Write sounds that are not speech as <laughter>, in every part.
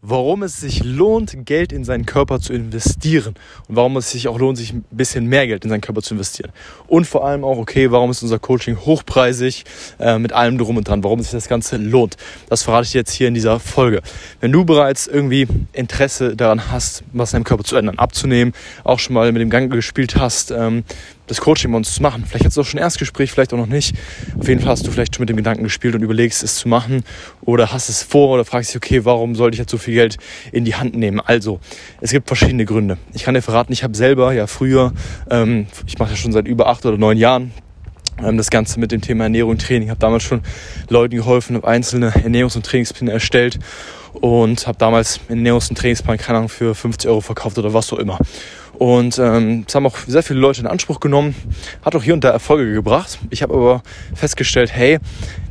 warum es sich lohnt, Geld in seinen Körper zu investieren und warum es sich auch lohnt, sich ein bisschen mehr Geld in seinen Körper zu investieren. Und vor allem auch, okay, warum ist unser Coaching hochpreisig äh, mit allem drum und dran, warum sich das Ganze lohnt. Das verrate ich dir jetzt hier in dieser Folge. Wenn du bereits irgendwie Interesse daran hast, was in deinem Körper zu ändern, abzunehmen, auch schon mal mit dem Gang gespielt hast, ähm, das Coaching bei uns zu machen. Vielleicht hast du auch schon Erstgespräch, vielleicht auch noch nicht. Auf jeden Fall hast du vielleicht schon mit dem Gedanken gespielt und überlegst, es zu machen oder hast es vor oder fragst dich, okay, warum sollte ich jetzt so viel Geld in die Hand nehmen? Also, es gibt verschiedene Gründe. Ich kann dir verraten, ich habe selber ja früher, ähm, ich mache ja schon seit über acht oder neun Jahren ähm, das Ganze mit dem Thema Ernährung und Training. Ich habe damals schon Leuten geholfen, habe einzelne Ernährungs- und Trainingspläne erstellt und habe damals Ernährungs- und Trainingsplan, keine Ahnung, für 50 Euro verkauft oder was auch immer. Und ähm, es haben auch sehr viele Leute in Anspruch genommen, hat auch hier und da Erfolge gebracht. Ich habe aber festgestellt, hey,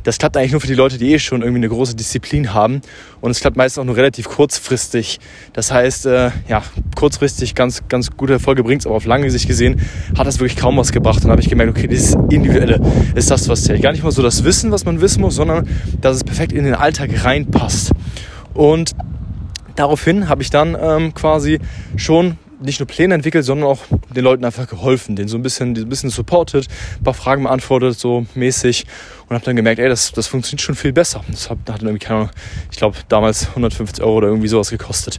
das klappt eigentlich nur für die Leute, die eh schon irgendwie eine große Disziplin haben. Und es klappt meistens auch nur relativ kurzfristig. Das heißt, äh, ja, kurzfristig ganz, ganz gute Erfolge bringt es, aber auf lange Sicht gesehen hat das wirklich kaum was gebracht. Und dann habe ich gemerkt, okay, dieses Individuelle ist das, was zählt. Gar nicht mal so das Wissen, was man wissen muss, sondern dass es perfekt in den Alltag reinpasst. Und daraufhin habe ich dann ähm, quasi schon nicht nur Pläne entwickelt, sondern auch den Leuten einfach geholfen, denen so ein bisschen, ein bisschen supported, ein paar Fragen beantwortet, so mäßig und habe dann gemerkt, ey, das, das funktioniert schon viel besser. Das hat, hat irgendwie, keine Ahnung, ich glaube damals 150 Euro oder irgendwie sowas gekostet.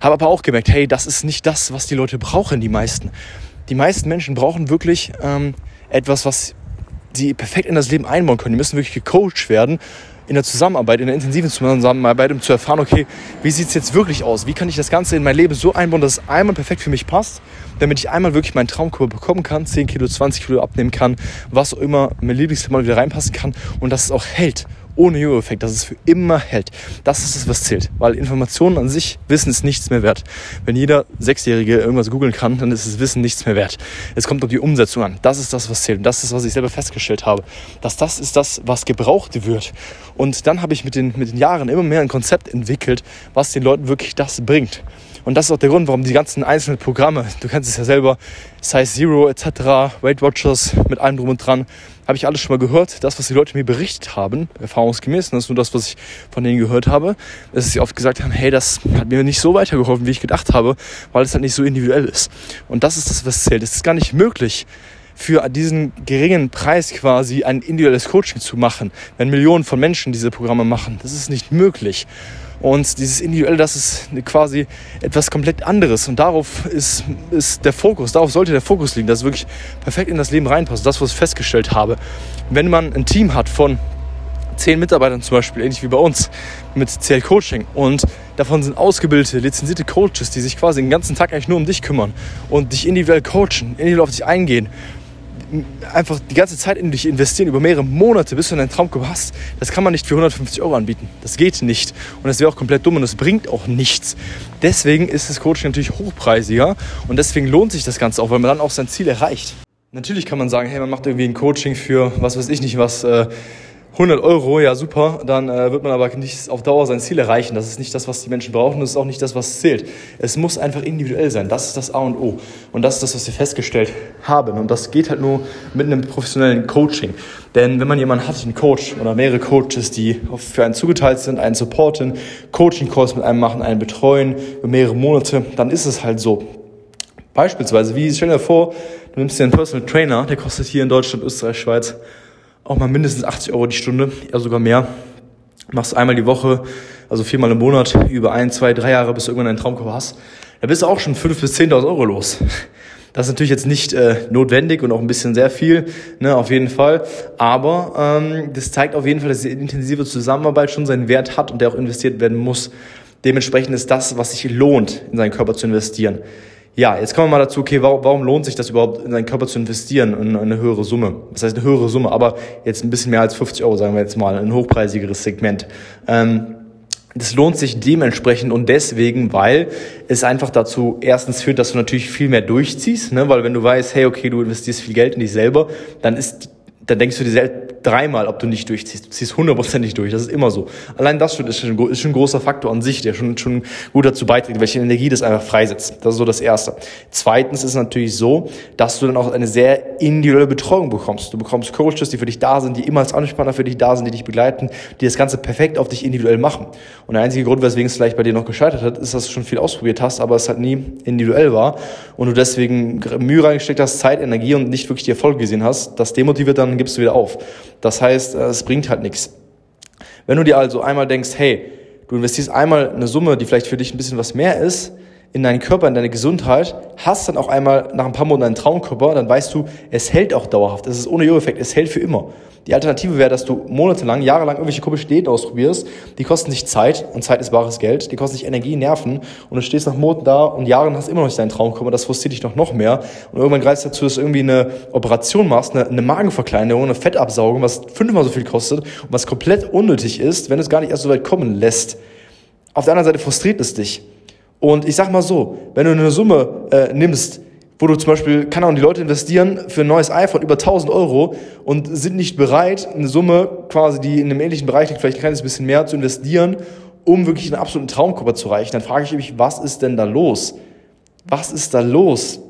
Habe aber auch gemerkt, hey, das ist nicht das, was die Leute brauchen, die meisten. Die meisten Menschen brauchen wirklich ähm, etwas, was sie perfekt in das Leben einbauen können. Die müssen wirklich gecoacht werden in der Zusammenarbeit, in der intensiven Zusammenarbeit, um zu erfahren, okay, wie sieht es jetzt wirklich aus? Wie kann ich das Ganze in mein Leben so einbauen, dass es einmal perfekt für mich passt, damit ich einmal wirklich meinen Traumkörper bekommen kann, 10 Kilo, 20 Kilo abnehmen kann, was auch immer mein Lieblingsthema wieder reinpassen kann und dass es auch hält ohne Jojo-Effekt, dass es für immer hält. Das ist es, was zählt. Weil Informationen an sich, Wissen ist nichts mehr wert. Wenn jeder Sechsjährige irgendwas googeln kann, dann ist das Wissen nichts mehr wert. Es kommt auf die Umsetzung an. Das ist das, was zählt. Und das ist, was ich selber festgestellt habe. Dass das ist das, was gebraucht wird. Und dann habe ich mit den, mit den Jahren immer mehr ein Konzept entwickelt, was den Leuten wirklich das bringt. Und das ist auch der Grund, warum die ganzen einzelnen Programme, du kennst es ja selber, Size Zero etc., Weight Watchers mit allem drum und dran, habe ich alles schon mal gehört. Das, was die Leute mir berichtet haben, erfahrungsgemäß, und das ist nur das, was ich von denen gehört habe, dass sie oft gesagt haben, hey, das hat mir nicht so weitergeholfen, wie ich gedacht habe, weil es halt nicht so individuell ist. Und das ist das, was zählt. Es ist gar nicht möglich, für diesen geringen Preis quasi ein individuelles Coaching zu machen, wenn Millionen von Menschen diese Programme machen. Das ist nicht möglich. Und dieses Individuelle, das ist quasi etwas komplett anderes. Und darauf ist, ist der Fokus, darauf sollte der Fokus liegen, dass es wirklich perfekt in das Leben reinpasst. Das, was ich festgestellt habe. Wenn man ein Team hat von zehn Mitarbeitern zum Beispiel, ähnlich wie bei uns mit CL Coaching. Und davon sind ausgebildete, lizenzierte Coaches, die sich quasi den ganzen Tag eigentlich nur um dich kümmern und dich individuell coachen, individuell auf dich eingehen einfach die ganze Zeit in dich investieren, über mehrere Monate, bis du deinen Traumkörper hast, das kann man nicht für 150 Euro anbieten. Das geht nicht. Und das wäre auch komplett dumm und das bringt auch nichts. Deswegen ist das Coaching natürlich hochpreisiger und deswegen lohnt sich das Ganze auch, weil man dann auch sein Ziel erreicht. Natürlich kann man sagen, hey, man macht irgendwie ein Coaching für was weiß ich nicht was. Äh, 100 Euro, ja super, dann äh, wird man aber nicht auf Dauer sein Ziel erreichen. Das ist nicht das, was die Menschen brauchen, das ist auch nicht das, was zählt. Es muss einfach individuell sein, das ist das A und O. Und das ist das, was wir festgestellt haben. Und das geht halt nur mit einem professionellen Coaching. Denn wenn man jemanden hat, einen Coach oder mehrere Coaches, die für einen zugeteilt sind, einen supporten, Coaching-Calls mit einem machen, einen betreuen über mehrere Monate, dann ist es halt so. Beispielsweise, wie stell dir vor, du nimmst dir einen Personal Trainer, der kostet hier in Deutschland, Österreich, Schweiz auch mal mindestens 80 Euro die Stunde, eher sogar mehr. Machst einmal die Woche, also viermal im Monat, über ein, zwei, drei Jahre, bis du irgendwann einen Traumkörper hast. Da bist du auch schon 5.000 bis 10.000 Euro los. Das ist natürlich jetzt nicht äh, notwendig und auch ein bisschen sehr viel, ne, auf jeden Fall. Aber ähm, das zeigt auf jeden Fall, dass die intensive Zusammenarbeit schon seinen Wert hat und der auch investiert werden muss. Dementsprechend ist das, was sich lohnt, in seinen Körper zu investieren. Ja, jetzt kommen wir mal dazu, okay, warum, warum lohnt sich das überhaupt, in seinen Körper zu investieren, in eine höhere Summe? Das heißt, eine höhere Summe, aber jetzt ein bisschen mehr als 50 Euro, sagen wir jetzt mal, ein hochpreisigeres Segment. Ähm, das lohnt sich dementsprechend und deswegen, weil es einfach dazu erstens führt, dass du natürlich viel mehr durchziehst, ne? weil wenn du weißt, hey, okay, du investierst viel Geld in dich selber, dann ist dann denkst du dir dreimal, ob du nicht durchziehst. Du ziehst hundertprozentig durch. Das ist immer so. Allein das schon ist schon, ist schon ein großer Faktor an sich, der schon, schon gut dazu beiträgt, welche Energie das einfach freisetzt. Das ist so das Erste. Zweitens ist es natürlich so, dass du dann auch eine sehr individuelle Betreuung bekommst. Du bekommst Coaches, die für dich da sind, die immer als Ansprechpartner für dich da sind, die dich begleiten, die das Ganze perfekt auf dich individuell machen. Und der einzige Grund, weswegen es vielleicht bei dir noch gescheitert hat, ist, dass du schon viel ausprobiert hast, aber es halt nie individuell war und du deswegen Mühe reingesteckt hast, Zeit, Energie und nicht wirklich die Erfolge gesehen hast. Das demotiviert dann, gibst du wieder auf. Das heißt, äh, es bringt halt nichts. Wenn du dir also einmal denkst, hey, du investierst einmal eine Summe, die vielleicht für dich ein bisschen was mehr ist, in deinen Körper, in deine Gesundheit, hast dann auch einmal nach ein paar Monaten einen Traumkörper, dann weißt du, es hält auch dauerhaft. Es ist ohne Jojo-Effekt, es hält für immer. Die Alternative wäre, dass du monatelang, jahrelang irgendwelche komischen Diäten ausprobierst, die kosten dich Zeit und Zeit ist bares Geld, die kosten dich Energie, Nerven. Und du stehst nach Monaten da und Jahren hast immer noch nicht deinen Traumkörper, das frustriert dich noch, noch mehr. Und irgendwann greifst du dazu, dass du irgendwie eine Operation machst, eine, eine Magenverkleinerung, eine Fettabsaugung, was fünfmal so viel kostet und was komplett unnötig ist, wenn es gar nicht erst so weit kommen lässt. Auf der anderen Seite frustriert es dich. Und ich sag mal so, wenn du eine Summe äh, nimmst, wo du zum Beispiel, kann auch die Leute investieren für ein neues iPhone über 1000 Euro und sind nicht bereit, eine Summe quasi, die in einem ähnlichen Bereich liegt, vielleicht ein kleines bisschen mehr zu investieren, um wirklich einen absoluten Traumkörper zu erreichen. Dann frage ich mich, was ist denn da los? Was ist da los?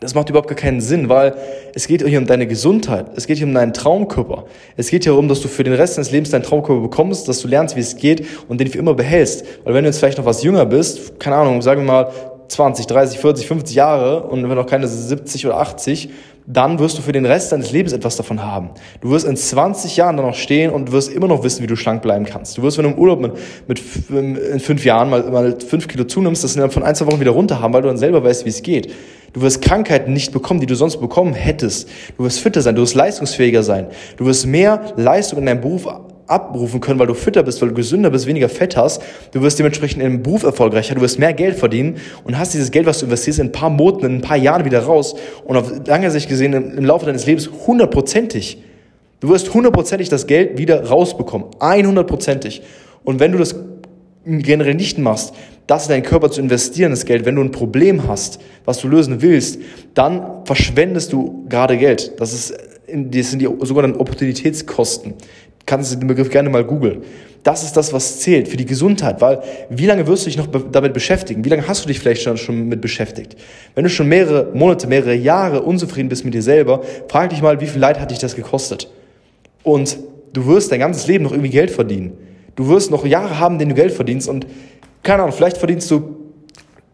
Das macht überhaupt gar keinen Sinn, weil es geht hier um deine Gesundheit, es geht hier um deinen Traumkörper. Es geht hier darum, dass du für den Rest deines Lebens deinen Traumkörper bekommst, dass du lernst, wie es geht und den für immer behältst. Weil wenn du jetzt vielleicht noch was jünger bist, keine Ahnung, sagen wir mal 20, 30, 40, 50 Jahre und wenn noch keine 70 oder 80, dann wirst du für den Rest deines Lebens etwas davon haben. Du wirst in 20 Jahren dann noch stehen und wirst immer noch wissen, wie du schlank bleiben kannst. Du wirst, wenn du im Urlaub mit, mit in fünf Jahren mal, mal fünf Kilo zunimmst, das dann von ein, zwei Wochen wieder runter haben, weil du dann selber weißt, wie es geht. Du wirst Krankheiten nicht bekommen, die du sonst bekommen hättest. Du wirst fitter sein, du wirst leistungsfähiger sein. Du wirst mehr Leistung in deinem Beruf abrufen können, weil du fitter bist, weil du gesünder bist, weniger Fett hast. Du wirst dementsprechend im Beruf erfolgreicher, du wirst mehr Geld verdienen und hast dieses Geld, was du investierst, in ein paar Monaten, in ein paar Jahren wieder raus und auf lange Sicht gesehen im Laufe deines Lebens hundertprozentig. Du wirst hundertprozentig das Geld wieder rausbekommen. Einhundertprozentig. Und wenn du das generell nicht machst, das in deinen Körper zu investieren, das Geld, wenn du ein Problem hast, was du lösen willst, dann verschwendest du gerade Geld. Das, ist, das sind die sogenannten Opportunitätskosten kannst du den Begriff gerne mal googeln. Das ist das, was zählt für die Gesundheit, weil wie lange wirst du dich noch damit beschäftigen? Wie lange hast du dich vielleicht schon, schon mit beschäftigt? Wenn du schon mehrere Monate, mehrere Jahre unzufrieden bist mit dir selber, frag dich mal, wie viel Leid hat dich das gekostet? Und du wirst dein ganzes Leben noch irgendwie Geld verdienen. Du wirst noch Jahre haben, denen du Geld verdienst und keine Ahnung, vielleicht verdienst du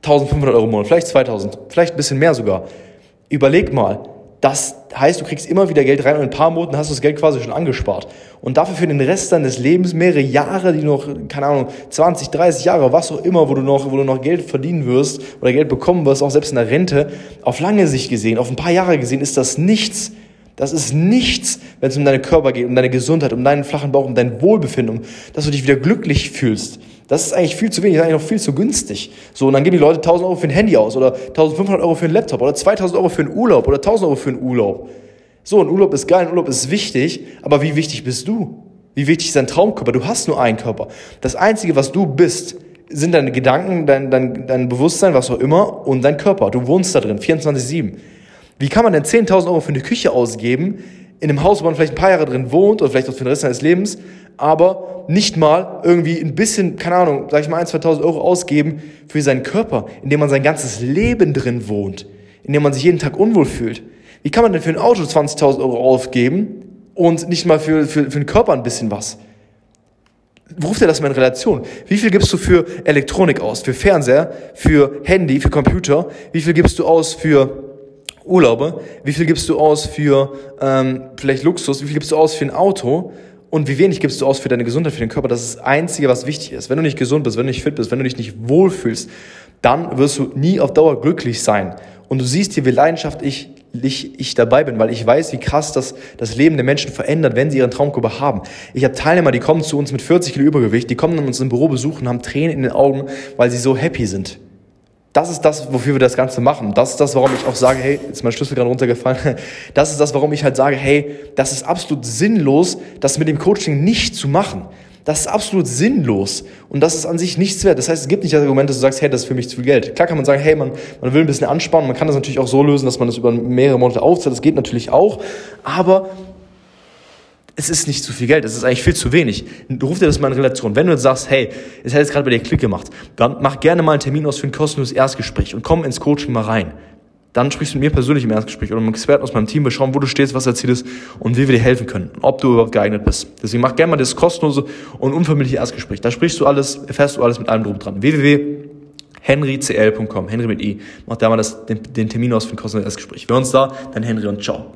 1500 Euro im Monat, vielleicht 2000, vielleicht ein bisschen mehr sogar. Überleg mal, das heißt, du kriegst immer wieder Geld rein und in ein paar Monaten hast du das Geld quasi schon angespart. Und dafür für den Rest deines Lebens mehrere Jahre, die noch, keine Ahnung, 20, 30 Jahre, was auch immer, wo du noch, wo du noch Geld verdienen wirst oder Geld bekommen wirst, auch selbst in der Rente, auf lange Sicht gesehen, auf ein paar Jahre gesehen, ist das nichts. Das ist nichts, wenn es um deinen Körper geht, um deine Gesundheit, um deinen flachen Bauch, um dein Wohlbefinden, um, dass du dich wieder glücklich fühlst. Das ist eigentlich viel zu wenig, das ist eigentlich noch viel zu günstig. So, und dann geben die Leute 1000 Euro für ein Handy aus oder 1500 Euro für einen Laptop oder 2000 Euro für einen Urlaub oder 1000 Euro für einen Urlaub. So, ein Urlaub ist geil, ein Urlaub ist wichtig, aber wie wichtig bist du? Wie wichtig ist dein Traumkörper? Du hast nur einen Körper. Das Einzige, was du bist, sind deine Gedanken, dein, dein, dein Bewusstsein, was auch immer, und dein Körper. Du wohnst da drin, 24-7. Wie kann man denn 10.000 Euro für eine Küche ausgeben, in einem Haus, wo man vielleicht ein paar Jahre drin wohnt oder vielleicht auch für den Rest seines Lebens, aber nicht mal irgendwie ein bisschen, keine Ahnung, sag ich mal 1.000, 2.000 Euro ausgeben für seinen Körper, in dem man sein ganzes Leben drin wohnt, in dem man sich jeden Tag unwohl fühlt. Wie kann man denn für ein Auto 20.000 Euro aufgeben und nicht mal für, für, für den Körper ein bisschen was? Ruf dir das mal in Relation. Wie viel gibst du für Elektronik aus? Für Fernseher, für Handy, für Computer? Wie viel gibst du aus für Urlaube? Wie viel gibst du aus für ähm, vielleicht Luxus? Wie viel gibst du aus für ein Auto? Und wie wenig gibst du aus für deine Gesundheit, für den Körper? Das ist das Einzige, was wichtig ist. Wenn du nicht gesund bist, wenn du nicht fit bist, wenn du dich nicht wohlfühlst, dann wirst du nie auf Dauer glücklich sein. Und du siehst hier, wie leidenschaftlich ich, ich dabei bin, weil ich weiß, wie krass das das Leben der Menschen verändert, wenn sie ihren Traumkörper haben. Ich habe Teilnehmer, die kommen zu uns mit 40 Kilo Übergewicht, die kommen dann uns im Büro besuchen, haben Tränen in den Augen, weil sie so happy sind. Das ist das, wofür wir das Ganze machen. Das ist das, warum ich auch sage, hey, jetzt ist mein Schlüssel gerade runtergefallen. <laughs> Das ist das, warum ich halt sage, hey, das ist absolut sinnlos, das mit dem Coaching nicht zu machen. Das ist absolut sinnlos und das ist an sich nichts wert. Das heißt, es gibt nicht das Argument, dass du sagst, hey, das ist für mich zu viel Geld. Klar kann man sagen, hey, man, man will ein bisschen anspannen, man kann das natürlich auch so lösen, dass man das über mehrere Monate aufzahlt. Das geht natürlich auch, aber es ist nicht zu viel Geld, es ist eigentlich viel zu wenig. Ruf dir das mal in Relation. Wenn du jetzt sagst, hey, es hat jetzt gerade bei dir Klick gemacht, dann mach gerne mal einen Termin aus für ein kostenloses Erstgespräch und komm ins Coaching mal rein. Dann sprichst du mit mir persönlich im Erstgespräch oder mit einem Experten aus meinem Team. Wir schauen, wo du stehst, was erzielt ist und wie wir dir helfen können, ob du überhaupt geeignet bist. Deswegen mach gerne mal das kostenlose und unverbindliche Erstgespräch. Da sprichst du alles, erfährst du alles mit allem drum dran. www.henrycl.com, Henry mit i. Mach da mal das, den, den Termin aus für ein kostenloses Erstgespräch. Wir uns da, dann Henry und ciao.